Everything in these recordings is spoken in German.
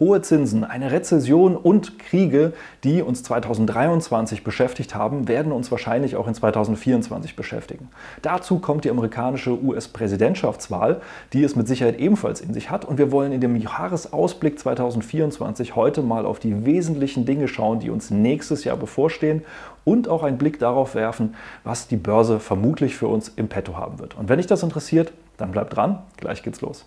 Hohe Zinsen, eine Rezession und Kriege, die uns 2023 beschäftigt haben, werden uns wahrscheinlich auch in 2024 beschäftigen. Dazu kommt die amerikanische US-Präsidentschaftswahl, die es mit Sicherheit ebenfalls in sich hat. Und wir wollen in dem Jahresausblick 2024 heute mal auf die wesentlichen Dinge schauen, die uns nächstes Jahr bevorstehen und auch einen Blick darauf werfen, was die Börse vermutlich für uns im Petto haben wird. Und wenn dich das interessiert, dann bleib dran, gleich geht's los.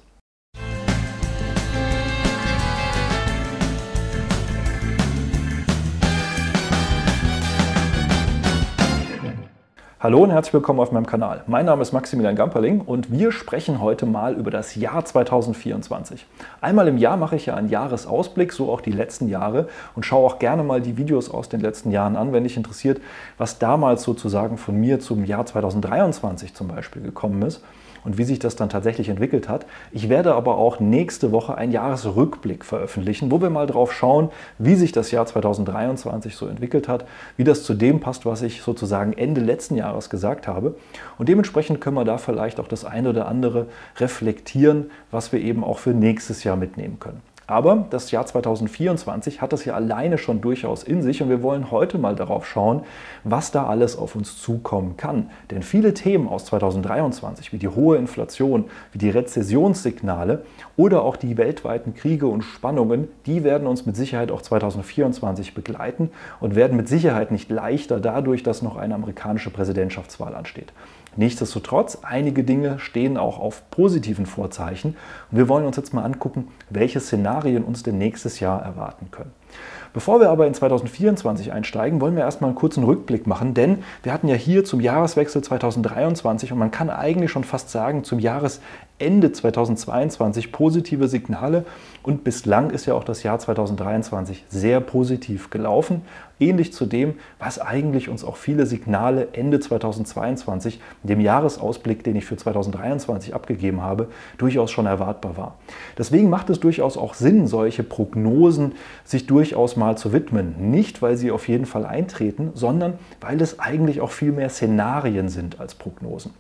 Hallo und herzlich willkommen auf meinem Kanal. Mein Name ist Maximilian Gamperling und wir sprechen heute mal über das Jahr 2024. Einmal im Jahr mache ich ja einen Jahresausblick, so auch die letzten Jahre und schaue auch gerne mal die Videos aus den letzten Jahren an, wenn dich interessiert, was damals sozusagen von mir zum Jahr 2023 zum Beispiel gekommen ist und wie sich das dann tatsächlich entwickelt hat. Ich werde aber auch nächste Woche einen Jahresrückblick veröffentlichen, wo wir mal drauf schauen, wie sich das Jahr 2023 so entwickelt hat, wie das zu dem passt, was ich sozusagen Ende letzten Jahres gesagt habe. Und dementsprechend können wir da vielleicht auch das eine oder andere reflektieren, was wir eben auch für nächstes Jahr mitnehmen können. Aber das Jahr 2024 hat das ja alleine schon durchaus in sich und wir wollen heute mal darauf schauen, was da alles auf uns zukommen kann. Denn viele Themen aus 2023, wie die hohe Inflation, wie die Rezessionssignale oder auch die weltweiten Kriege und Spannungen, die werden uns mit Sicherheit auch 2024 begleiten und werden mit Sicherheit nicht leichter dadurch, dass noch eine amerikanische Präsidentschaftswahl ansteht. Nichtsdestotrotz, einige Dinge stehen auch auf positiven Vorzeichen und wir wollen uns jetzt mal angucken, welche Szenarien uns denn nächstes Jahr erwarten können. Bevor wir aber in 2024 einsteigen, wollen wir erstmal einen kurzen Rückblick machen, denn wir hatten ja hier zum Jahreswechsel 2023 und man kann eigentlich schon fast sagen, zum Jahresende 2022 positive Signale und bislang ist ja auch das Jahr 2023 sehr positiv gelaufen ähnlich zu dem, was eigentlich uns auch viele Signale Ende 2022, dem Jahresausblick, den ich für 2023 abgegeben habe, durchaus schon erwartbar war. Deswegen macht es durchaus auch Sinn, solche Prognosen sich durchaus mal zu widmen. Nicht, weil sie auf jeden Fall eintreten, sondern weil es eigentlich auch viel mehr Szenarien sind als Prognosen.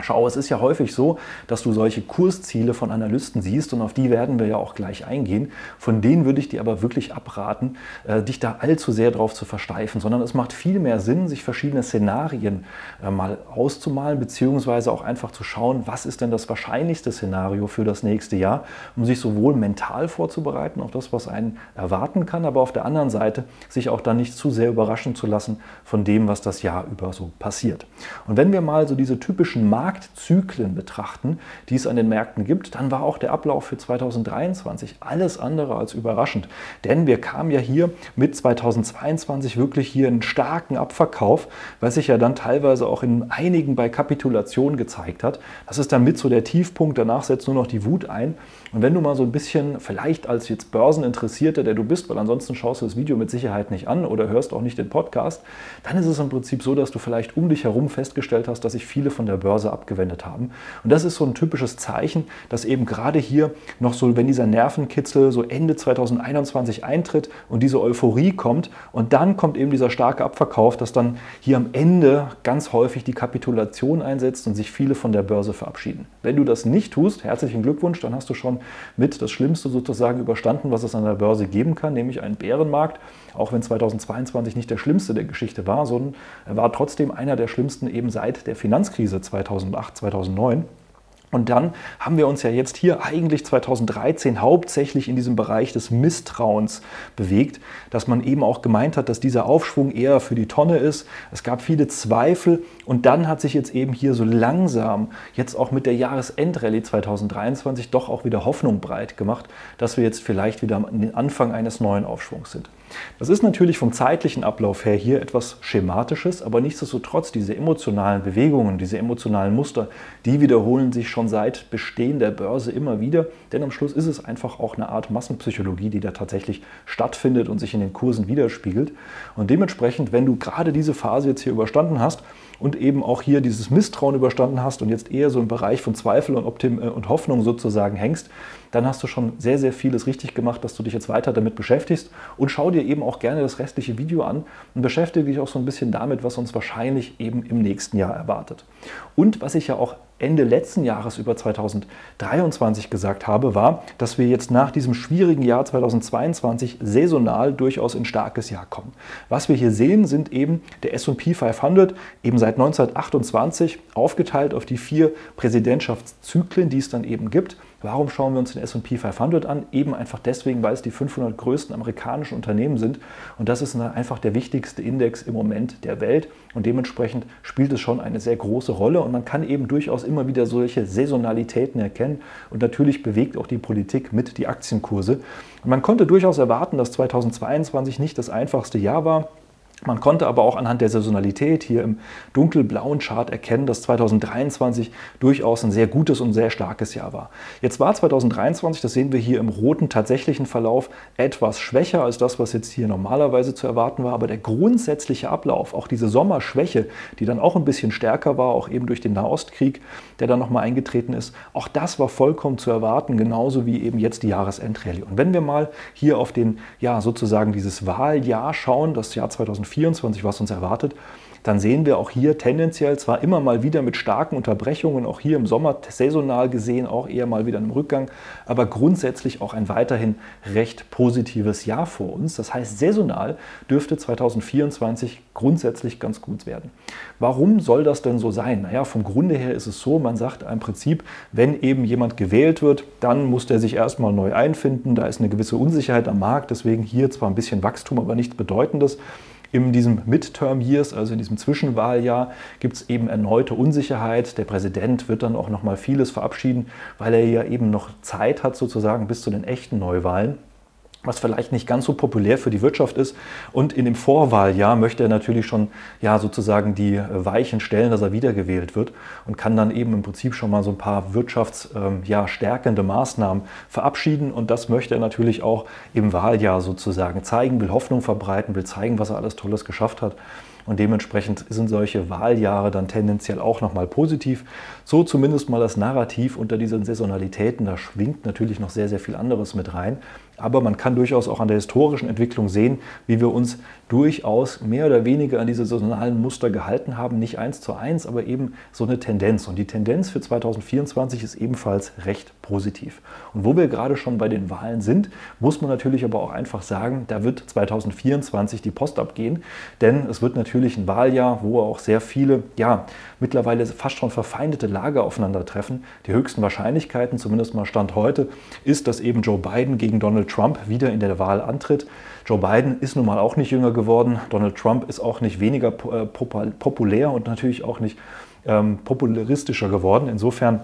Schau, es ist ja häufig so, dass du solche Kursziele von Analysten siehst und auf die werden wir ja auch gleich eingehen. Von denen würde ich dir aber wirklich abraten, äh, dich da allzu sehr drauf zu versteifen, sondern es macht viel mehr Sinn, sich verschiedene Szenarien äh, mal auszumalen, beziehungsweise auch einfach zu schauen, was ist denn das wahrscheinlichste Szenario für das nächste Jahr, um sich sowohl mental vorzubereiten auf das, was einen erwarten kann, aber auf der anderen Seite sich auch dann nicht zu sehr überraschen zu lassen von dem, was das Jahr über so passiert. Und wenn wir mal so diese typischen Marktzyklen betrachten, die es an den Märkten gibt, dann war auch der Ablauf für 2023 alles andere als überraschend. Denn wir kamen ja hier mit 2022 wirklich hier einen starken Abverkauf, was sich ja dann teilweise auch in einigen bei Kapitulation gezeigt hat. Das ist dann mit so der Tiefpunkt, danach setzt nur noch die Wut ein. Und wenn du mal so ein bisschen, vielleicht als jetzt Börseninteressierter, der du bist, weil ansonsten schaust du das Video mit Sicherheit nicht an oder hörst auch nicht den Podcast, dann ist es im Prinzip so, dass du vielleicht um dich herum festgestellt hast, dass sich viele von der Börse abgewendet haben. Und das ist so ein typisches Zeichen, dass eben gerade hier noch so, wenn dieser Nervenkitzel so Ende 2021 eintritt und diese Euphorie kommt und dann kommt eben dieser starke Abverkauf, dass dann hier am Ende ganz häufig die Kapitulation einsetzt und sich viele von der Börse verabschieden. Wenn du das nicht tust, herzlichen Glückwunsch, dann hast du schon mit das Schlimmste sozusagen überstanden, was es an der Börse geben kann, nämlich einen Bärenmarkt. Auch wenn 2022 nicht der schlimmste der Geschichte war, sondern er war trotzdem einer der schlimmsten eben seit der Finanzkrise 2008, 2009. Und dann haben wir uns ja jetzt hier eigentlich 2013 hauptsächlich in diesem Bereich des Misstrauens bewegt, dass man eben auch gemeint hat, dass dieser Aufschwung eher für die Tonne ist. Es gab viele Zweifel und dann hat sich jetzt eben hier so langsam, jetzt auch mit der Jahresendrallye 2023, doch auch wieder Hoffnung breit gemacht, dass wir jetzt vielleicht wieder am Anfang eines neuen Aufschwungs sind. Das ist natürlich vom zeitlichen Ablauf her hier etwas Schematisches, aber nichtsdestotrotz diese emotionalen Bewegungen, diese emotionalen Muster, die wiederholen sich schon seit Bestehen der Börse immer wieder, denn am Schluss ist es einfach auch eine Art Massenpsychologie, die da tatsächlich stattfindet und sich in den Kursen widerspiegelt. Und dementsprechend, wenn du gerade diese Phase jetzt hier überstanden hast und eben auch hier dieses Misstrauen überstanden hast und jetzt eher so im Bereich von Zweifel und, Optim äh, und Hoffnung sozusagen hängst, dann hast du schon sehr, sehr vieles richtig gemacht, dass du dich jetzt weiter damit beschäftigst. Und schau dir eben auch gerne das restliche Video an und beschäftige dich auch so ein bisschen damit, was uns wahrscheinlich eben im nächsten Jahr erwartet. Und was ich ja auch Ende letzten Jahres über 2023 gesagt habe, war, dass wir jetzt nach diesem schwierigen Jahr 2022 saisonal durchaus in starkes Jahr kommen. Was wir hier sehen, sind eben der SP 500, eben seit 1928 aufgeteilt auf die vier Präsidentschaftszyklen, die es dann eben gibt. Warum schauen wir uns den SP 500 an? Eben einfach deswegen, weil es die 500 größten amerikanischen Unternehmen sind. Und das ist einfach der wichtigste Index im Moment der Welt. Und dementsprechend spielt es schon eine sehr große Rolle. Und man kann eben durchaus immer wieder solche Saisonalitäten erkennen. Und natürlich bewegt auch die Politik mit die Aktienkurse. Und man konnte durchaus erwarten, dass 2022 nicht das einfachste Jahr war. Man konnte aber auch anhand der Saisonalität hier im dunkelblauen Chart erkennen, dass 2023 durchaus ein sehr gutes und sehr starkes Jahr war. Jetzt war 2023, das sehen wir hier im roten tatsächlichen Verlauf, etwas schwächer als das, was jetzt hier normalerweise zu erwarten war. Aber der grundsätzliche Ablauf, auch diese Sommerschwäche, die dann auch ein bisschen stärker war, auch eben durch den Nahostkrieg, der dann nochmal eingetreten ist, auch das war vollkommen zu erwarten, genauso wie eben jetzt die Jahresendrallye. Und wenn wir mal hier auf den, ja, sozusagen dieses Wahljahr schauen, das Jahr 2024, 2024, was uns erwartet, dann sehen wir auch hier tendenziell zwar immer mal wieder mit starken Unterbrechungen, auch hier im Sommer saisonal gesehen, auch eher mal wieder im Rückgang, aber grundsätzlich auch ein weiterhin recht positives Jahr vor uns. Das heißt, saisonal dürfte 2024 grundsätzlich ganz gut werden. Warum soll das denn so sein? Naja, vom Grunde her ist es so, man sagt im Prinzip, wenn eben jemand gewählt wird, dann muss der sich erstmal neu einfinden, da ist eine gewisse Unsicherheit am Markt, deswegen hier zwar ein bisschen Wachstum, aber nichts Bedeutendes. In diesem Midterm Years, also in diesem Zwischenwahljahr, gibt es eben erneute Unsicherheit. Der Präsident wird dann auch noch mal vieles verabschieden, weil er ja eben noch Zeit hat sozusagen bis zu den echten Neuwahlen was vielleicht nicht ganz so populär für die Wirtschaft ist. Und in dem Vorwahljahr möchte er natürlich schon ja, sozusagen die Weichen stellen, dass er wiedergewählt wird und kann dann eben im Prinzip schon mal so ein paar wirtschaftsstärkende ähm, ja, Maßnahmen verabschieden. Und das möchte er natürlich auch im Wahljahr sozusagen zeigen, will Hoffnung verbreiten, will zeigen, was er alles Tolles geschafft hat. Und dementsprechend sind solche Wahljahre dann tendenziell auch nochmal positiv. So zumindest mal das Narrativ unter diesen Saisonalitäten. Da schwingt natürlich noch sehr, sehr viel anderes mit rein. Aber man kann durchaus auch an der historischen Entwicklung sehen, wie wir uns durchaus mehr oder weniger an diese saisonalen Muster gehalten haben. Nicht eins zu eins, aber eben so eine Tendenz. Und die Tendenz für 2024 ist ebenfalls recht positiv. Und wo wir gerade schon bei den Wahlen sind, muss man natürlich aber auch einfach sagen, da wird 2024 die Post abgehen. Denn es wird natürlich ein Wahljahr, wo auch sehr viele, ja, mittlerweile fast schon verfeindete Lager aufeinandertreffen. Die höchsten Wahrscheinlichkeiten, zumindest mal Stand heute, ist, dass eben Joe Biden gegen Donald Trump wieder in der Wahl antritt. Joe Biden ist nun mal auch nicht jünger geworden. Donald Trump ist auch nicht weniger äh, populär und natürlich auch nicht ähm, popularistischer geworden. Insofern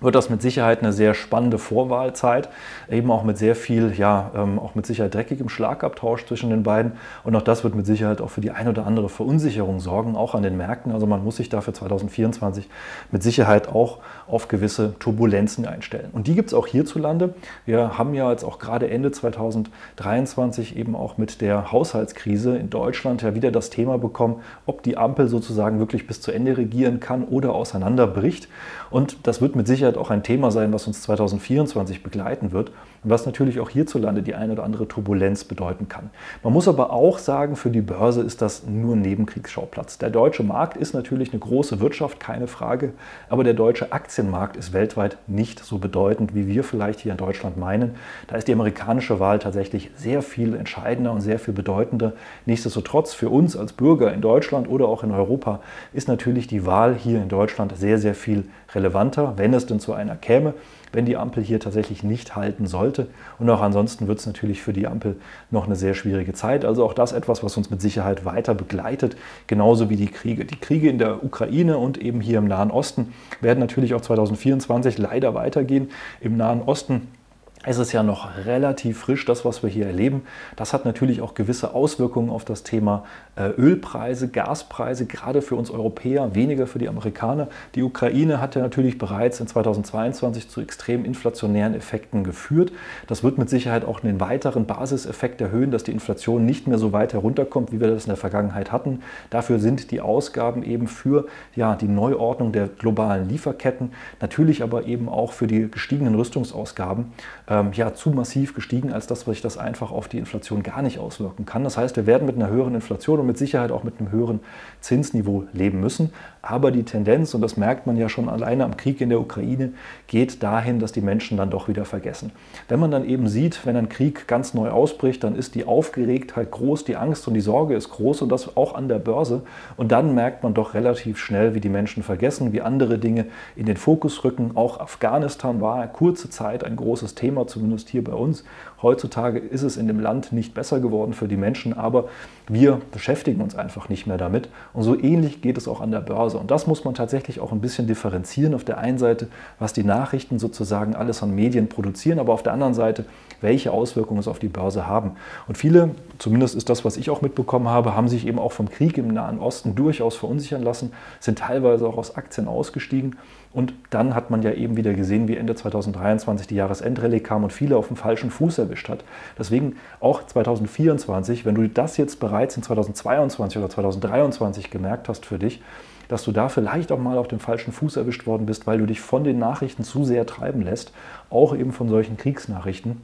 wird das mit Sicherheit eine sehr spannende Vorwahlzeit, eben auch mit sehr viel, ja, ähm, auch mit Sicherheit dreckigem Schlagabtausch zwischen den beiden. Und auch das wird mit Sicherheit auch für die ein oder andere Verunsicherung sorgen, auch an den Märkten. Also man muss sich dafür 2024 mit Sicherheit auch auf gewisse Turbulenzen einstellen. Und die gibt es auch hierzulande. Wir haben ja jetzt auch gerade Ende 2023 eben auch mit der Haushaltskrise in Deutschland ja wieder das Thema bekommen, ob die Ampel sozusagen wirklich bis zu Ende regieren kann oder auseinanderbricht. Und das wird mit Sicherheit Sicherheit auch ein Thema sein, was uns 2024 begleiten wird was natürlich auch hierzulande die eine oder andere Turbulenz bedeuten kann. Man muss aber auch sagen, für die Börse ist das nur ein Nebenkriegsschauplatz. Der deutsche Markt ist natürlich eine große Wirtschaft, keine Frage, aber der deutsche Aktienmarkt ist weltweit nicht so bedeutend, wie wir vielleicht hier in Deutschland meinen. Da ist die amerikanische Wahl tatsächlich sehr viel entscheidender und sehr viel bedeutender. Nichtsdestotrotz für uns als Bürger in Deutschland oder auch in Europa ist natürlich die Wahl hier in Deutschland sehr, sehr viel relevanter, wenn es denn zu einer käme, wenn die Ampel hier tatsächlich nicht halten sollte. Und auch ansonsten wird es natürlich für die Ampel noch eine sehr schwierige Zeit. Also auch das etwas, was uns mit Sicherheit weiter begleitet, genauso wie die Kriege. Die Kriege in der Ukraine und eben hier im Nahen Osten werden natürlich auch 2024 leider weitergehen. Im Nahen Osten es ist ja noch relativ frisch, das, was wir hier erleben. Das hat natürlich auch gewisse Auswirkungen auf das Thema äh, Ölpreise, Gaspreise, gerade für uns Europäer, weniger für die Amerikaner. Die Ukraine hat ja natürlich bereits in 2022 zu extrem inflationären Effekten geführt. Das wird mit Sicherheit auch einen weiteren Basiseffekt erhöhen, dass die Inflation nicht mehr so weit herunterkommt, wie wir das in der Vergangenheit hatten. Dafür sind die Ausgaben eben für ja, die Neuordnung der globalen Lieferketten, natürlich aber eben auch für die gestiegenen Rüstungsausgaben ähm, ja, zu massiv gestiegen, als dass sich das einfach auf die Inflation gar nicht auswirken kann. Das heißt, wir werden mit einer höheren Inflation und mit Sicherheit auch mit einem höheren Zinsniveau leben müssen. Aber die Tendenz, und das merkt man ja schon alleine am Krieg in der Ukraine, geht dahin, dass die Menschen dann doch wieder vergessen. Wenn man dann eben sieht, wenn ein Krieg ganz neu ausbricht, dann ist die Aufgeregtheit groß, die Angst und die Sorge ist groß und das auch an der Börse. Und dann merkt man doch relativ schnell, wie die Menschen vergessen, wie andere Dinge in den Fokus rücken. Auch Afghanistan war kurze Zeit ein großes Thema zumindest hier bei uns. Heutzutage ist es in dem Land nicht besser geworden für die Menschen, aber wir beschäftigen uns einfach nicht mehr damit. Und so ähnlich geht es auch an der Börse. Und das muss man tatsächlich auch ein bisschen differenzieren. Auf der einen Seite, was die Nachrichten sozusagen alles an Medien produzieren, aber auf der anderen Seite, welche Auswirkungen es auf die Börse haben. Und viele, zumindest ist das, was ich auch mitbekommen habe, haben sich eben auch vom Krieg im Nahen Osten durchaus verunsichern lassen, sind teilweise auch aus Aktien ausgestiegen. Und dann hat man ja eben wieder gesehen, wie Ende 2023 die Jahresendrallye kam und viele auf dem falschen Fuß erwischt hat. Deswegen auch 2024, wenn du das jetzt bereits in 2022 oder 2023 gemerkt hast für dich, dass du da vielleicht auch mal auf dem falschen Fuß erwischt worden bist, weil du dich von den Nachrichten zu sehr treiben lässt, auch eben von solchen Kriegsnachrichten,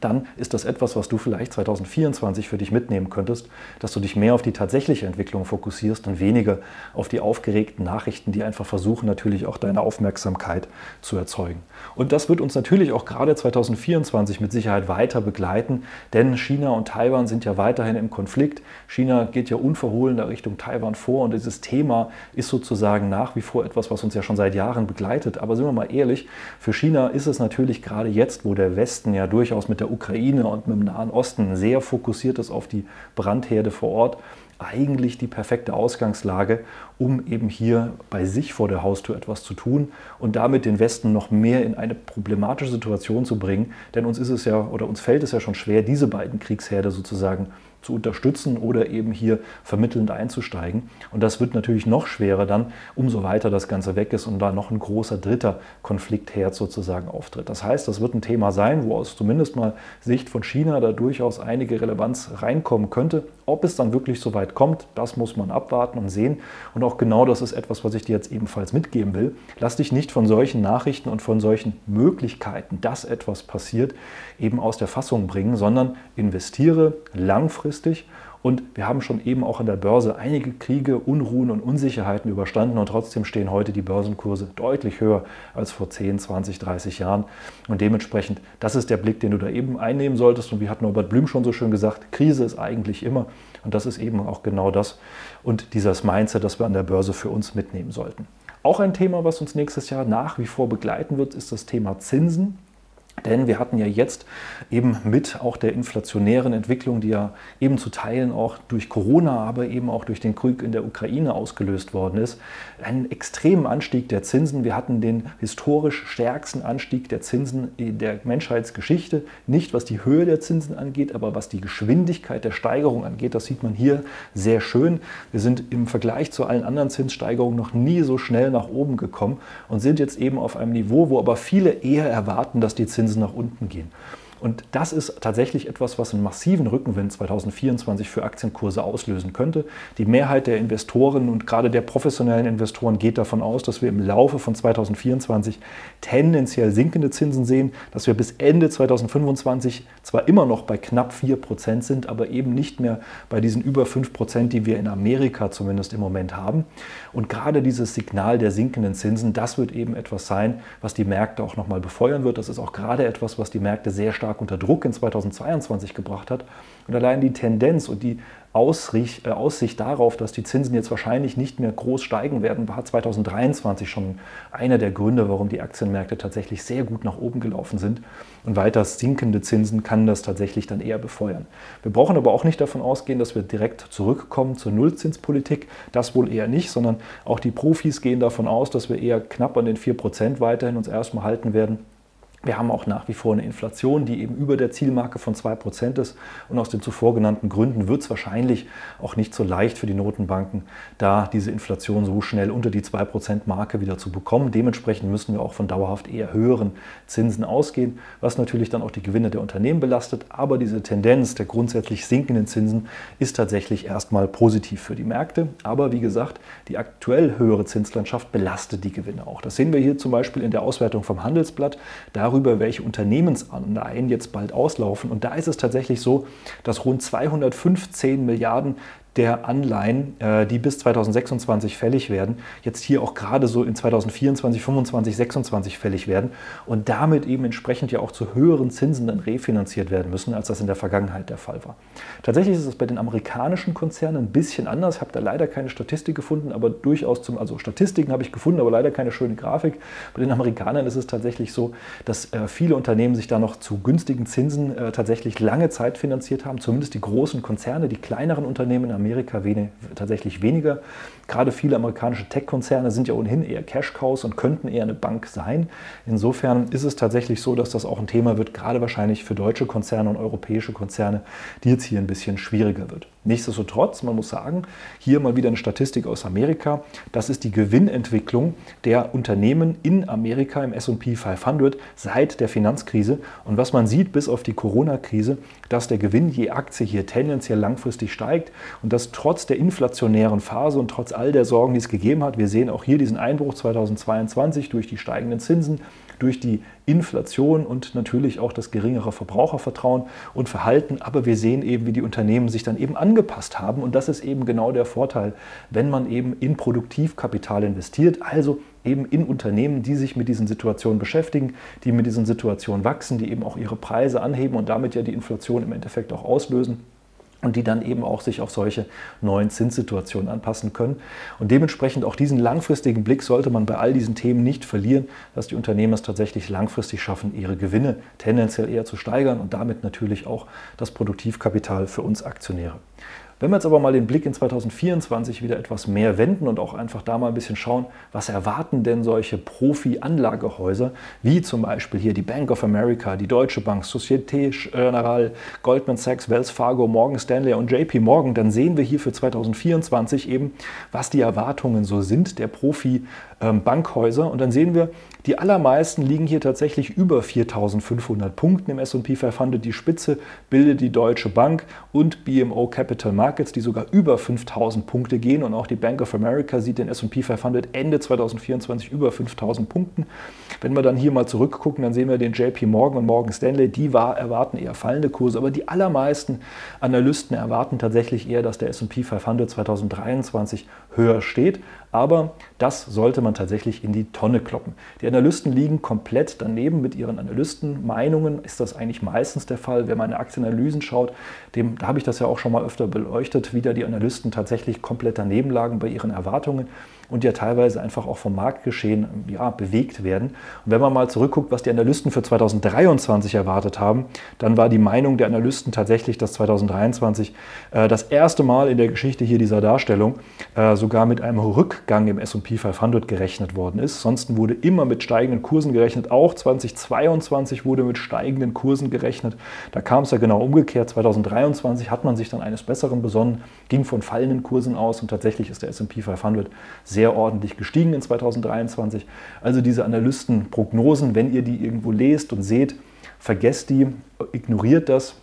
dann ist das etwas, was du vielleicht 2024 für dich mitnehmen könntest, dass du dich mehr auf die tatsächliche Entwicklung fokussierst und weniger auf die aufgeregten Nachrichten, die einfach versuchen natürlich auch deine Aufmerksamkeit zu erzeugen. Und das wird uns natürlich auch gerade 2024 mit Sicherheit weiter begleiten, denn China und Taiwan sind ja weiterhin im Konflikt. China geht ja unverhohlen da Richtung Taiwan vor und dieses Thema ist sozusagen nach wie vor etwas, was uns ja schon seit Jahren begleitet. Aber sind wir mal ehrlich, für China ist es natürlich gerade jetzt, wo der Westen ja durchaus mit der Ukraine und mit dem Nahen Osten sehr fokussiert ist auf die Brandherde vor Ort, eigentlich die perfekte Ausgangslage, um eben hier bei sich vor der Haustür etwas zu tun und damit den Westen noch mehr in eine problematische Situation zu bringen. Denn uns ist es ja oder uns fällt es ja schon schwer, diese beiden Kriegsherde sozusagen zu unterstützen oder eben hier vermittelnd einzusteigen. Und das wird natürlich noch schwerer dann, umso weiter das Ganze weg ist und da noch ein großer dritter Konfliktherd sozusagen auftritt. Das heißt, das wird ein Thema sein, wo aus zumindest mal Sicht von China da durchaus einige Relevanz reinkommen könnte. Ob es dann wirklich so weit kommt, das muss man abwarten und sehen. Und auch genau das ist etwas, was ich dir jetzt ebenfalls mitgeben will. Lass dich nicht von solchen Nachrichten und von solchen Möglichkeiten, dass etwas passiert, eben aus der Fassung bringen, sondern investiere langfristig langfristig. Und wir haben schon eben auch an der Börse einige Kriege, Unruhen und Unsicherheiten überstanden und trotzdem stehen heute die Börsenkurse deutlich höher als vor 10, 20, 30 Jahren. Und dementsprechend, das ist der Blick, den du da eben einnehmen solltest. Und wie hat Norbert Blüm schon so schön gesagt, Krise ist eigentlich immer. Und das ist eben auch genau das und dieses Mindset, das wir an der Börse für uns mitnehmen sollten. Auch ein Thema, was uns nächstes Jahr nach wie vor begleiten wird, ist das Thema Zinsen. Denn wir hatten ja jetzt eben mit auch der inflationären Entwicklung, die ja eben zu Teilen auch durch Corona, aber eben auch durch den Krieg in der Ukraine ausgelöst worden ist, einen extremen Anstieg der Zinsen. Wir hatten den historisch stärksten Anstieg der Zinsen in der Menschheitsgeschichte. Nicht was die Höhe der Zinsen angeht, aber was die Geschwindigkeit der Steigerung angeht. Das sieht man hier sehr schön. Wir sind im Vergleich zu allen anderen Zinssteigerungen noch nie so schnell nach oben gekommen und sind jetzt eben auf einem Niveau, wo aber viele eher erwarten, dass die Zinsen Zinsen nach unten gehen. Und das ist tatsächlich etwas, was einen massiven Rückenwind 2024 für Aktienkurse auslösen könnte. Die Mehrheit der Investoren und gerade der professionellen Investoren geht davon aus, dass wir im Laufe von 2024 tendenziell sinkende Zinsen sehen, dass wir bis Ende 2025 zwar immer noch bei knapp 4% sind, aber eben nicht mehr bei diesen über 5%, die wir in Amerika zumindest im Moment haben. Und gerade dieses Signal der sinkenden Zinsen, das wird eben etwas sein, was die Märkte auch nochmal befeuern wird. Das ist auch gerade etwas, was die Märkte sehr stark stark unter Druck in 2022 gebracht hat. Und allein die Tendenz und die Aussicht, äh, Aussicht darauf, dass die Zinsen jetzt wahrscheinlich nicht mehr groß steigen werden, war 2023 schon einer der Gründe, warum die Aktienmärkte tatsächlich sehr gut nach oben gelaufen sind. Und weiter sinkende Zinsen kann das tatsächlich dann eher befeuern. Wir brauchen aber auch nicht davon ausgehen, dass wir direkt zurückkommen zur Nullzinspolitik. Das wohl eher nicht, sondern auch die Profis gehen davon aus, dass wir eher knapp an den 4% weiterhin uns erstmal halten werden. Wir haben auch nach wie vor eine Inflation, die eben über der Zielmarke von 2% ist. Und aus den zuvor genannten Gründen wird es wahrscheinlich auch nicht so leicht für die Notenbanken, da diese Inflation so schnell unter die 2%-Marke wieder zu bekommen. Dementsprechend müssen wir auch von dauerhaft eher höheren Zinsen ausgehen, was natürlich dann auch die Gewinne der Unternehmen belastet. Aber diese Tendenz der grundsätzlich sinkenden Zinsen ist tatsächlich erstmal positiv für die Märkte. Aber wie gesagt, die aktuell höhere Zinslandschaft belastet die Gewinne auch. Das sehen wir hier zum Beispiel in der Auswertung vom Handelsblatt. Da darüber, welche Unternehmensanleihen jetzt bald auslaufen. Und da ist es tatsächlich so, dass rund 215 Milliarden der Anleihen, äh, die bis 2026 fällig werden, jetzt hier auch gerade so in 2024, 2025, 2026 fällig werden und damit eben entsprechend ja auch zu höheren Zinsen dann refinanziert werden müssen, als das in der Vergangenheit der Fall war. Tatsächlich ist es bei den amerikanischen Konzernen ein bisschen anders. Ich habe da leider keine Statistik gefunden, aber durchaus zum, also Statistiken habe ich gefunden, aber leider keine schöne Grafik. Bei den Amerikanern ist es tatsächlich so, dass äh, viele Unternehmen sich da noch zu günstigen Zinsen äh, tatsächlich lange Zeit finanziert haben, zumindest die großen Konzerne, die kleineren Unternehmen in Amerika Amerika wenig, tatsächlich weniger. Gerade viele amerikanische Tech-Konzerne sind ja ohnehin eher Cash-Cows und könnten eher eine Bank sein. Insofern ist es tatsächlich so, dass das auch ein Thema wird, gerade wahrscheinlich für deutsche Konzerne und europäische Konzerne, die jetzt hier ein bisschen schwieriger wird. Nichtsdestotrotz, man muss sagen, hier mal wieder eine Statistik aus Amerika. Das ist die Gewinnentwicklung der Unternehmen in Amerika im SP 500 seit der Finanzkrise. Und was man sieht bis auf die Corona-Krise, dass der Gewinn je Aktie hier tendenziell langfristig steigt und das trotz der inflationären Phase und trotz all der Sorgen, die es gegeben hat. Wir sehen auch hier diesen Einbruch 2022 durch die steigenden Zinsen, durch die Inflation und natürlich auch das geringere Verbrauchervertrauen und Verhalten. Aber wir sehen eben, wie die Unternehmen sich dann eben angepasst haben. Und das ist eben genau der Vorteil, wenn man eben in Produktivkapital investiert, also eben in Unternehmen, die sich mit diesen Situationen beschäftigen, die mit diesen Situationen wachsen, die eben auch ihre Preise anheben und damit ja die Inflation im Endeffekt auch auslösen und die dann eben auch sich auf solche neuen Zinssituationen anpassen können. Und dementsprechend auch diesen langfristigen Blick sollte man bei all diesen Themen nicht verlieren, dass die Unternehmen es tatsächlich langfristig schaffen, ihre Gewinne tendenziell eher zu steigern und damit natürlich auch das Produktivkapital für uns Aktionäre. Wenn wir jetzt aber mal den Blick in 2024 wieder etwas mehr wenden und auch einfach da mal ein bisschen schauen, was erwarten denn solche Profi-Anlagehäuser, wie zum Beispiel hier die Bank of America, die Deutsche Bank, Societe Generale, Goldman Sachs, Wells Fargo, Morgan Stanley und JP Morgan, dann sehen wir hier für 2024 eben, was die Erwartungen so sind der Profi-Bankhäuser. Und dann sehen wir, die allermeisten liegen hier tatsächlich über 4.500 Punkten im S&P 500. Die Spitze bildet die Deutsche Bank und BMO Capital Markets, die sogar über 5.000 Punkte gehen. Und auch die Bank of America sieht den S&P 500 Ende 2024 über 5.000 Punkten. Wenn wir dann hier mal zurückgucken, dann sehen wir den JP Morgan und Morgan Stanley. Die war, erwarten eher fallende Kurse, aber die allermeisten Analysten erwarten tatsächlich eher, dass der S&P 500 2023 höher steht. Aber das sollte man tatsächlich in die Tonne kloppen. Die Analysten liegen komplett daneben mit ihren Analystenmeinungen. Ist das eigentlich meistens der Fall? Wenn man in Aktienanalysen schaut, dem, da habe ich das ja auch schon mal öfter beleuchtet, wie da die Analysten tatsächlich komplett daneben lagen bei ihren Erwartungen und ja teilweise einfach auch vom Marktgeschehen ja, bewegt werden. Und wenn man mal zurückguckt, was die Analysten für 2023 erwartet haben, dann war die Meinung der Analysten tatsächlich, dass 2023 äh, das erste Mal in der Geschichte hier dieser Darstellung äh, sogar mit einem Rückgang im S&P 500 gerechnet worden ist. Sonst wurde immer mit steigenden Kursen gerechnet. Auch 2022 wurde mit steigenden Kursen gerechnet. Da kam es ja genau umgekehrt. 2023 hat man sich dann eines Besseren besonnen, ging von fallenden Kursen aus und tatsächlich ist der S&P 500 sehr sehr ordentlich gestiegen in 2023. Also diese Analystenprognosen, wenn ihr die irgendwo lest und seht, vergesst die, ignoriert das.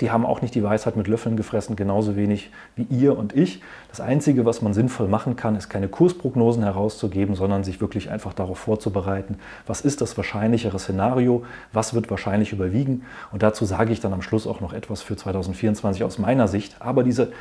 Die haben auch nicht die Weisheit mit Löffeln gefressen, genauso wenig wie ihr und ich. Das Einzige, was man sinnvoll machen kann, ist keine Kursprognosen herauszugeben, sondern sich wirklich einfach darauf vorzubereiten, was ist das wahrscheinlichere Szenario, was wird wahrscheinlich überwiegen. Und dazu sage ich dann am Schluss auch noch etwas für 2024 aus meiner Sicht. Aber diese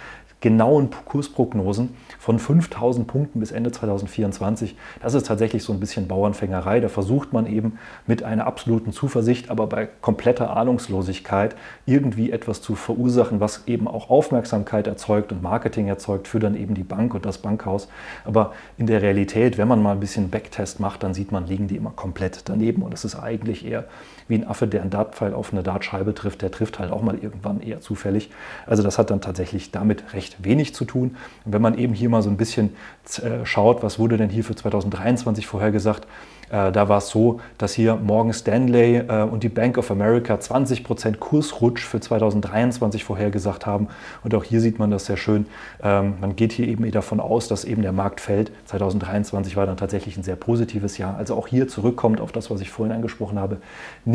genauen Kursprognosen von 5000 Punkten bis Ende 2024, das ist tatsächlich so ein bisschen Bauernfängerei. Da versucht man eben mit einer absoluten Zuversicht, aber bei kompletter Ahnungslosigkeit irgendwie etwas zu verursachen, was eben auch Aufmerksamkeit erzeugt und Marketing erzeugt für dann eben die Bank und das Bankhaus. Aber in der Realität, wenn man mal ein bisschen Backtest macht, dann sieht man, liegen die immer komplett daneben. Und es ist eigentlich eher wie ein Affe, der einen Dartpfeil auf eine Dartscheibe trifft. Der trifft halt auch mal irgendwann eher zufällig. Also das hat dann tatsächlich damit recht wenig zu tun. Und wenn man eben hier mal so ein bisschen äh, schaut, was wurde denn hier für 2023 vorhergesagt, äh, da war es so, dass hier Morgan Stanley äh, und die Bank of America 20% Kursrutsch für 2023 vorhergesagt haben. Und auch hier sieht man das sehr schön. Ähm, man geht hier eben davon aus, dass eben der Markt fällt. 2023 war dann tatsächlich ein sehr positives Jahr. Also auch hier zurückkommt auf das, was ich vorhin angesprochen habe,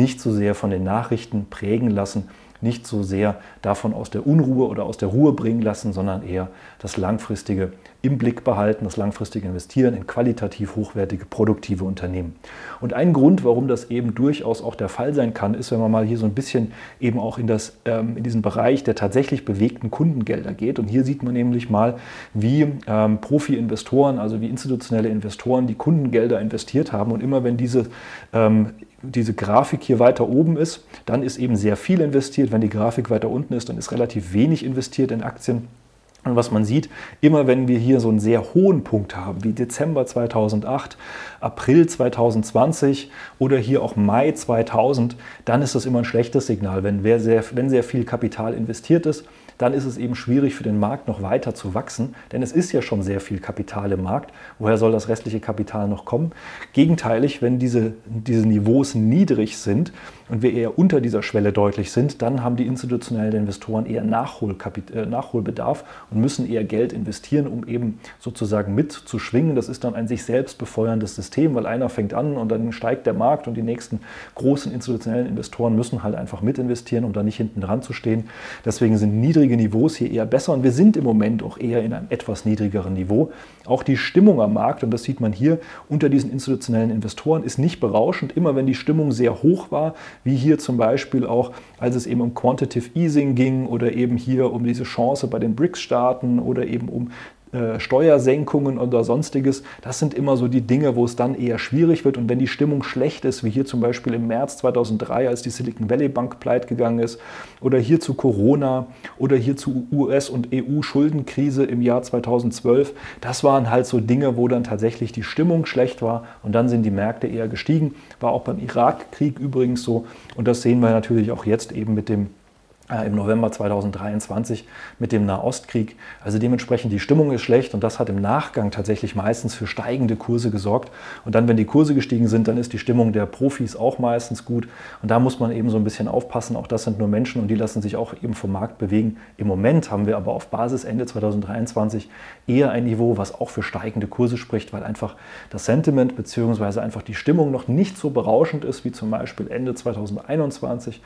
so sehr von den Nachrichten prägen lassen, nicht so sehr davon aus der Unruhe oder aus der Ruhe bringen lassen, sondern eher das langfristige im Blick behalten, das langfristige Investieren in qualitativ hochwertige, produktive Unternehmen. Und ein Grund, warum das eben durchaus auch der Fall sein kann, ist, wenn man mal hier so ein bisschen eben auch in, das, ähm, in diesen Bereich der tatsächlich bewegten Kundengelder geht. Und hier sieht man nämlich mal, wie ähm, Profi-Investoren, also wie institutionelle Investoren, die Kundengelder investiert haben. Und immer wenn diese ähm, diese Grafik hier weiter oben ist, dann ist eben sehr viel investiert. Wenn die Grafik weiter unten ist, dann ist relativ wenig investiert in Aktien. Und was man sieht, immer wenn wir hier so einen sehr hohen Punkt haben, wie Dezember 2008, April 2020 oder hier auch Mai 2000, dann ist das immer ein schlechtes Signal. Wenn, sehr, wenn sehr viel Kapital investiert ist, dann ist es eben schwierig für den Markt noch weiter zu wachsen, denn es ist ja schon sehr viel Kapital im Markt. Woher soll das restliche Kapital noch kommen? Gegenteilig, wenn diese, diese Niveaus niedrig sind und wir eher unter dieser Schwelle deutlich sind, dann haben die institutionellen Investoren eher äh, Nachholbedarf und müssen eher Geld investieren, um eben sozusagen mitzuschwingen. Das ist dann ein sich selbst befeuerndes System, weil einer fängt an und dann steigt der Markt und die nächsten großen institutionellen Investoren müssen halt einfach mit investieren, um da nicht hinten dran zu stehen. Deswegen sind niedrige Niveaus hier eher besser und wir sind im Moment auch eher in einem etwas niedrigeren Niveau. Auch die Stimmung am Markt, und das sieht man hier unter diesen institutionellen Investoren, ist nicht berauschend. Immer wenn die Stimmung sehr hoch war, wie hier zum Beispiel auch, als es eben um Quantitative Easing ging oder eben hier um diese Chance bei den BRICS-Staaten oder eben um äh, Steuersenkungen oder sonstiges, das sind immer so die Dinge, wo es dann eher schwierig wird. Und wenn die Stimmung schlecht ist, wie hier zum Beispiel im März 2003, als die Silicon Valley Bank pleite gegangen ist, oder hier zu Corona oder hier zu US- und EU-Schuldenkrise im Jahr 2012, das waren halt so Dinge, wo dann tatsächlich die Stimmung schlecht war und dann sind die Märkte eher gestiegen. War auch beim Irakkrieg übrigens so. Und das sehen wir natürlich auch jetzt eben mit dem im November 2023 mit dem Nahostkrieg. Also dementsprechend die Stimmung ist schlecht und das hat im Nachgang tatsächlich meistens für steigende Kurse gesorgt. Und dann, wenn die Kurse gestiegen sind, dann ist die Stimmung der Profis auch meistens gut. Und da muss man eben so ein bisschen aufpassen. Auch das sind nur Menschen und die lassen sich auch eben vom Markt bewegen. Im Moment haben wir aber auf Basis Ende 2023 eher ein Niveau, was auch für steigende Kurse spricht, weil einfach das Sentiment bzw. einfach die Stimmung noch nicht so berauschend ist wie zum Beispiel Ende 2021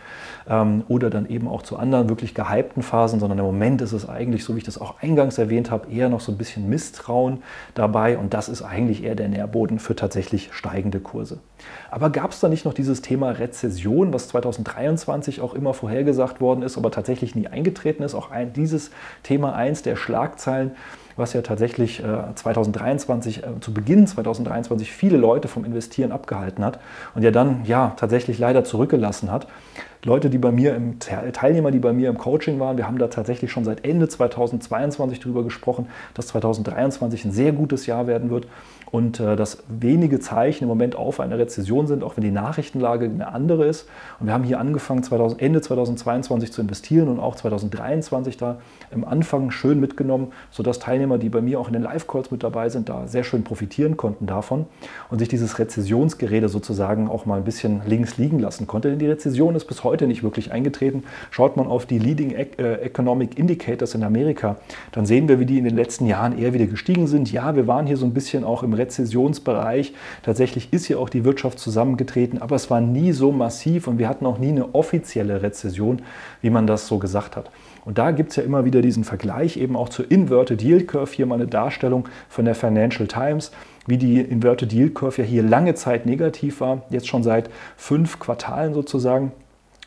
ähm, oder dann eben auch zu anderen wirklich gehypten Phasen, sondern im Moment ist es eigentlich, so wie ich das auch eingangs erwähnt habe, eher noch so ein bisschen Misstrauen dabei und das ist eigentlich eher der Nährboden für tatsächlich steigende Kurse. Aber gab es da nicht noch dieses Thema Rezession, was 2023 auch immer vorhergesagt worden ist, aber tatsächlich nie eingetreten ist? Auch ein, dieses Thema eins der Schlagzeilen was ja tatsächlich 2023, äh, äh, zu Beginn 2023 viele Leute vom Investieren abgehalten hat und ja dann ja tatsächlich leider zurückgelassen hat. Leute, die bei mir im Teilnehmer, die bei mir im Coaching waren, wir haben da tatsächlich schon seit Ende 2022 darüber gesprochen, dass 2023 ein sehr gutes Jahr werden wird und äh, dass wenige Zeichen im Moment auf eine Rezession sind, auch wenn die Nachrichtenlage eine andere ist. Und wir haben hier angefangen, 2000, Ende 2022 zu investieren und auch 2023 da im Anfang schön mitgenommen, sodass Teilnehmer, die bei mir auch in den Live-Calls mit dabei sind, da sehr schön profitieren konnten davon und sich dieses Rezessionsgerede sozusagen auch mal ein bisschen links liegen lassen konnte. Denn die Rezession ist bis heute nicht wirklich eingetreten. Schaut man auf die Leading äh, Economic Indicators in Amerika, dann sehen wir, wie die in den letzten Jahren eher wieder gestiegen sind. Ja, wir waren hier so ein bisschen auch im Rezessionsgerede Rezessionsbereich. Tatsächlich ist hier auch die Wirtschaft zusammengetreten, aber es war nie so massiv und wir hatten auch nie eine offizielle Rezession, wie man das so gesagt hat. Und da gibt es ja immer wieder diesen Vergleich eben auch zur Inverted Yield Curve. Hier mal eine Darstellung von der Financial Times, wie die Inverted Yield Curve ja hier lange Zeit negativ war, jetzt schon seit fünf Quartalen sozusagen.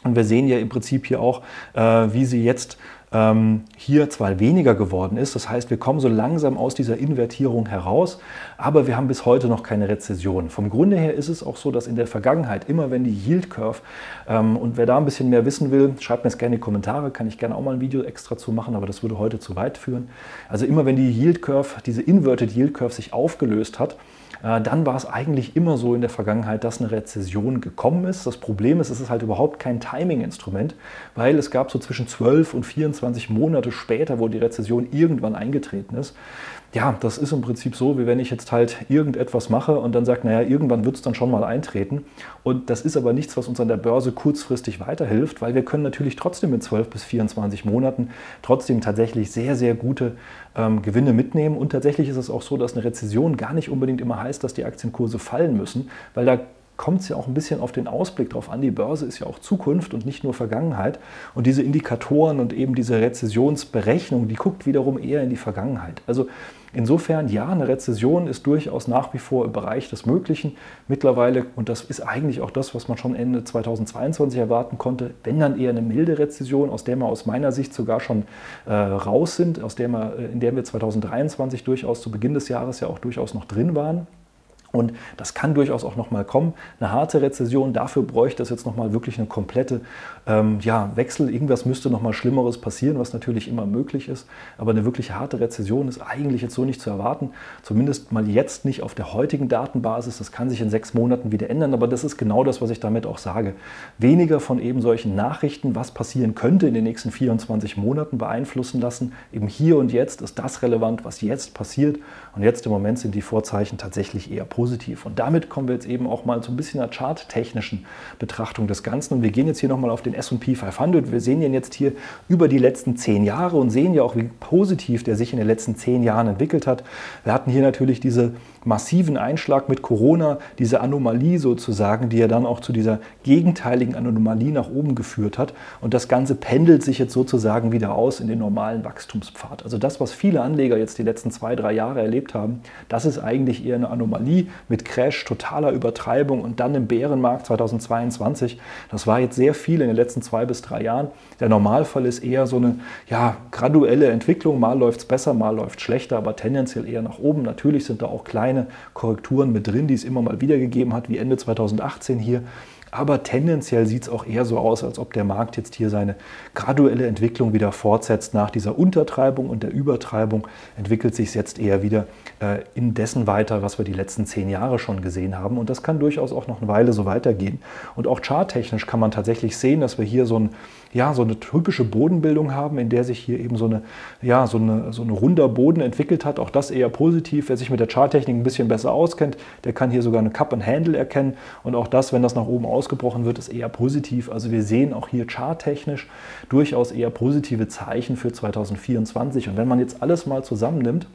Und wir sehen ja im Prinzip hier auch, äh, wie sie jetzt hier zwar weniger geworden ist. Das heißt, wir kommen so langsam aus dieser Invertierung heraus, aber wir haben bis heute noch keine Rezession. Vom Grunde her ist es auch so, dass in der Vergangenheit immer, wenn die Yield Curve ähm, und wer da ein bisschen mehr wissen will, schreibt mir es gerne in die Kommentare, kann ich gerne auch mal ein Video extra zu machen, aber das würde heute zu weit führen. Also immer, wenn die Yield Curve, diese Inverted Yield Curve sich aufgelöst hat, dann war es eigentlich immer so in der Vergangenheit, dass eine Rezession gekommen ist. Das Problem ist, es ist halt überhaupt kein Timing-Instrument, weil es gab so zwischen 12 und 24 Monate später, wo die Rezession irgendwann eingetreten ist, ja, das ist im Prinzip so, wie wenn ich jetzt halt irgendetwas mache und dann sage, naja, irgendwann wird es dann schon mal eintreten. Und das ist aber nichts, was uns an der Börse kurzfristig weiterhilft, weil wir können natürlich trotzdem in 12 bis 24 Monaten trotzdem tatsächlich sehr, sehr gute ähm, Gewinne mitnehmen. Und tatsächlich ist es auch so, dass eine Rezession gar nicht unbedingt immer heißt, dass die Aktienkurse fallen müssen, weil da kommt es ja auch ein bisschen auf den Ausblick drauf an. Die Börse ist ja auch Zukunft und nicht nur Vergangenheit. Und diese Indikatoren und eben diese Rezessionsberechnung, die guckt wiederum eher in die Vergangenheit. Also Insofern, ja, eine Rezession ist durchaus nach wie vor im Bereich des Möglichen mittlerweile. Und das ist eigentlich auch das, was man schon Ende 2022 erwarten konnte. Wenn dann eher eine milde Rezession, aus der wir aus meiner Sicht sogar schon äh, raus sind, aus der wir, äh, in der wir 2023 durchaus zu Beginn des Jahres ja auch durchaus noch drin waren. Und das kann durchaus auch nochmal kommen. Eine harte Rezession, dafür bräuchte es jetzt nochmal wirklich eine komplette ähm, ja, Wechsel. Irgendwas müsste nochmal Schlimmeres passieren, was natürlich immer möglich ist. Aber eine wirklich harte Rezession ist eigentlich jetzt so nicht zu erwarten. Zumindest mal jetzt nicht auf der heutigen Datenbasis. Das kann sich in sechs Monaten wieder ändern. Aber das ist genau das, was ich damit auch sage. Weniger von eben solchen Nachrichten, was passieren könnte in den nächsten 24 Monaten beeinflussen lassen. Eben hier und jetzt ist das relevant, was jetzt passiert. Und jetzt im Moment sind die Vorzeichen tatsächlich eher positiv. Und damit kommen wir jetzt eben auch mal so ein bisschen einer charttechnischen Betrachtung des Ganzen. Und wir gehen jetzt hier nochmal auf den SP 500. Wir sehen ihn jetzt hier über die letzten zehn Jahre und sehen ja auch, wie positiv der sich in den letzten zehn Jahren entwickelt hat. Wir hatten hier natürlich diese massiven Einschlag mit Corona, diese Anomalie sozusagen, die ja dann auch zu dieser gegenteiligen Anomalie nach oben geführt hat. Und das Ganze pendelt sich jetzt sozusagen wieder aus in den normalen Wachstumspfad. Also das, was viele Anleger jetzt die letzten zwei, drei Jahre erlebt haben, das ist eigentlich eher eine Anomalie mit Crash, totaler Übertreibung und dann im Bärenmarkt 2022. Das war jetzt sehr viel in den letzten zwei bis drei Jahren. Der Normalfall ist eher so eine ja, graduelle Entwicklung. Mal läuft es besser, mal läuft es schlechter, aber tendenziell eher nach oben. Natürlich sind da auch kleine Korrekturen mit drin, die es immer mal wieder gegeben hat, wie Ende 2018 hier. Aber tendenziell sieht es auch eher so aus, als ob der Markt jetzt hier seine graduelle Entwicklung wieder fortsetzt. Nach dieser Untertreibung und der Übertreibung entwickelt sich es jetzt eher wieder äh, in dessen weiter, was wir die letzten zehn Jahre schon gesehen haben. Und das kann durchaus auch noch eine Weile so weitergehen. Und auch charttechnisch kann man tatsächlich sehen, dass wir hier so ein ja, so eine typische Bodenbildung haben, in der sich hier eben so eine, ja, so eine, so ein runder Boden entwickelt hat. Auch das eher positiv. Wer sich mit der Charttechnik ein bisschen besser auskennt, der kann hier sogar eine Cup and Handle erkennen. Und auch das, wenn das nach oben ausgebrochen wird, ist eher positiv. Also wir sehen auch hier charttechnisch durchaus eher positive Zeichen für 2024. Und wenn man jetzt alles mal zusammennimmt,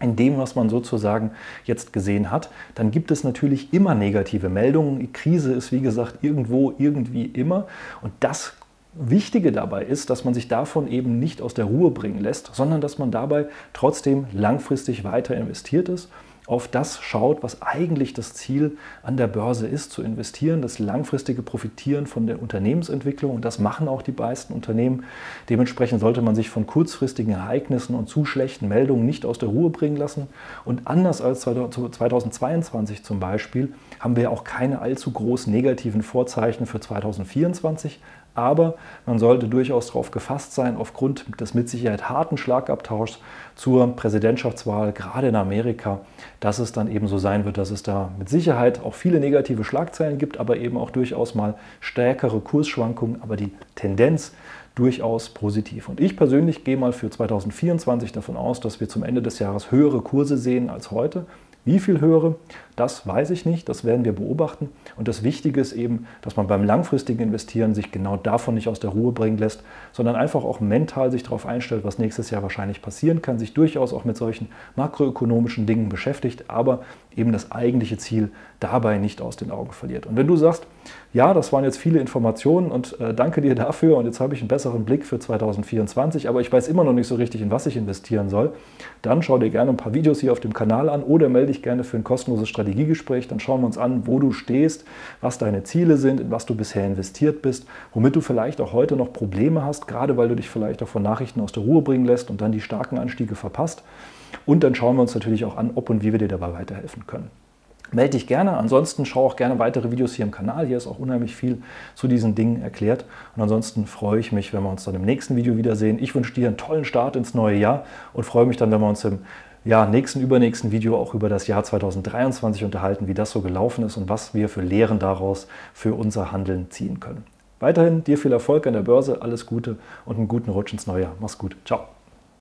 in dem, was man sozusagen jetzt gesehen hat, dann gibt es natürlich immer negative Meldungen. Die Krise ist, wie gesagt, irgendwo, irgendwie immer. Und das Wichtige dabei ist, dass man sich davon eben nicht aus der Ruhe bringen lässt, sondern dass man dabei trotzdem langfristig weiter investiert ist, auf das schaut, was eigentlich das Ziel an der Börse ist, zu investieren, das langfristige Profitieren von der Unternehmensentwicklung. Und das machen auch die meisten Unternehmen. Dementsprechend sollte man sich von kurzfristigen Ereignissen und zu schlechten Meldungen nicht aus der Ruhe bringen lassen. Und anders als 2022 zum Beispiel haben wir auch keine allzu großen negativen Vorzeichen für 2024. Aber man sollte durchaus darauf gefasst sein, aufgrund des mit Sicherheit harten Schlagabtauschs zur Präsidentschaftswahl, gerade in Amerika, dass es dann eben so sein wird, dass es da mit Sicherheit auch viele negative Schlagzeilen gibt, aber eben auch durchaus mal stärkere Kursschwankungen. Aber die Tendenz durchaus positiv. Und ich persönlich gehe mal für 2024 davon aus, dass wir zum Ende des Jahres höhere Kurse sehen als heute. Wie viel höhere, das weiß ich nicht, das werden wir beobachten. Und das Wichtige ist eben, dass man beim langfristigen Investieren sich genau davon nicht aus der Ruhe bringen lässt, sondern einfach auch mental sich darauf einstellt, was nächstes Jahr wahrscheinlich passieren kann, sich durchaus auch mit solchen makroökonomischen Dingen beschäftigt, aber eben das eigentliche Ziel dabei nicht aus den Augen verliert. Und wenn du sagst, ja, das waren jetzt viele Informationen und äh, danke dir dafür und jetzt habe ich einen besseren Blick für 2024, aber ich weiß immer noch nicht so richtig, in was ich investieren soll, dann schau dir gerne ein paar Videos hier auf dem Kanal an oder melde dich gerne für ein kostenloses Strategiegespräch. Dann schauen wir uns an, wo du stehst, was deine Ziele sind, in was du bisher investiert bist, womit du vielleicht auch heute noch Probleme hast, gerade weil du dich vielleicht auch von Nachrichten aus der Ruhe bringen lässt und dann die starken Anstiege verpasst. Und dann schauen wir uns natürlich auch an, ob und wie wir dir dabei weiterhelfen können. Melde dich gerne. Ansonsten schau auch gerne weitere Videos hier im Kanal. Hier ist auch unheimlich viel zu diesen Dingen erklärt. Und ansonsten freue ich mich, wenn wir uns dann im nächsten Video wiedersehen. Ich wünsche dir einen tollen Start ins neue Jahr und freue mich dann, wenn wir uns im ja, nächsten, übernächsten Video auch über das Jahr 2023 unterhalten, wie das so gelaufen ist und was wir für Lehren daraus für unser Handeln ziehen können. Weiterhin dir viel Erfolg an der Börse, alles Gute und einen guten Rutsch ins neue Jahr. Mach's gut. Ciao.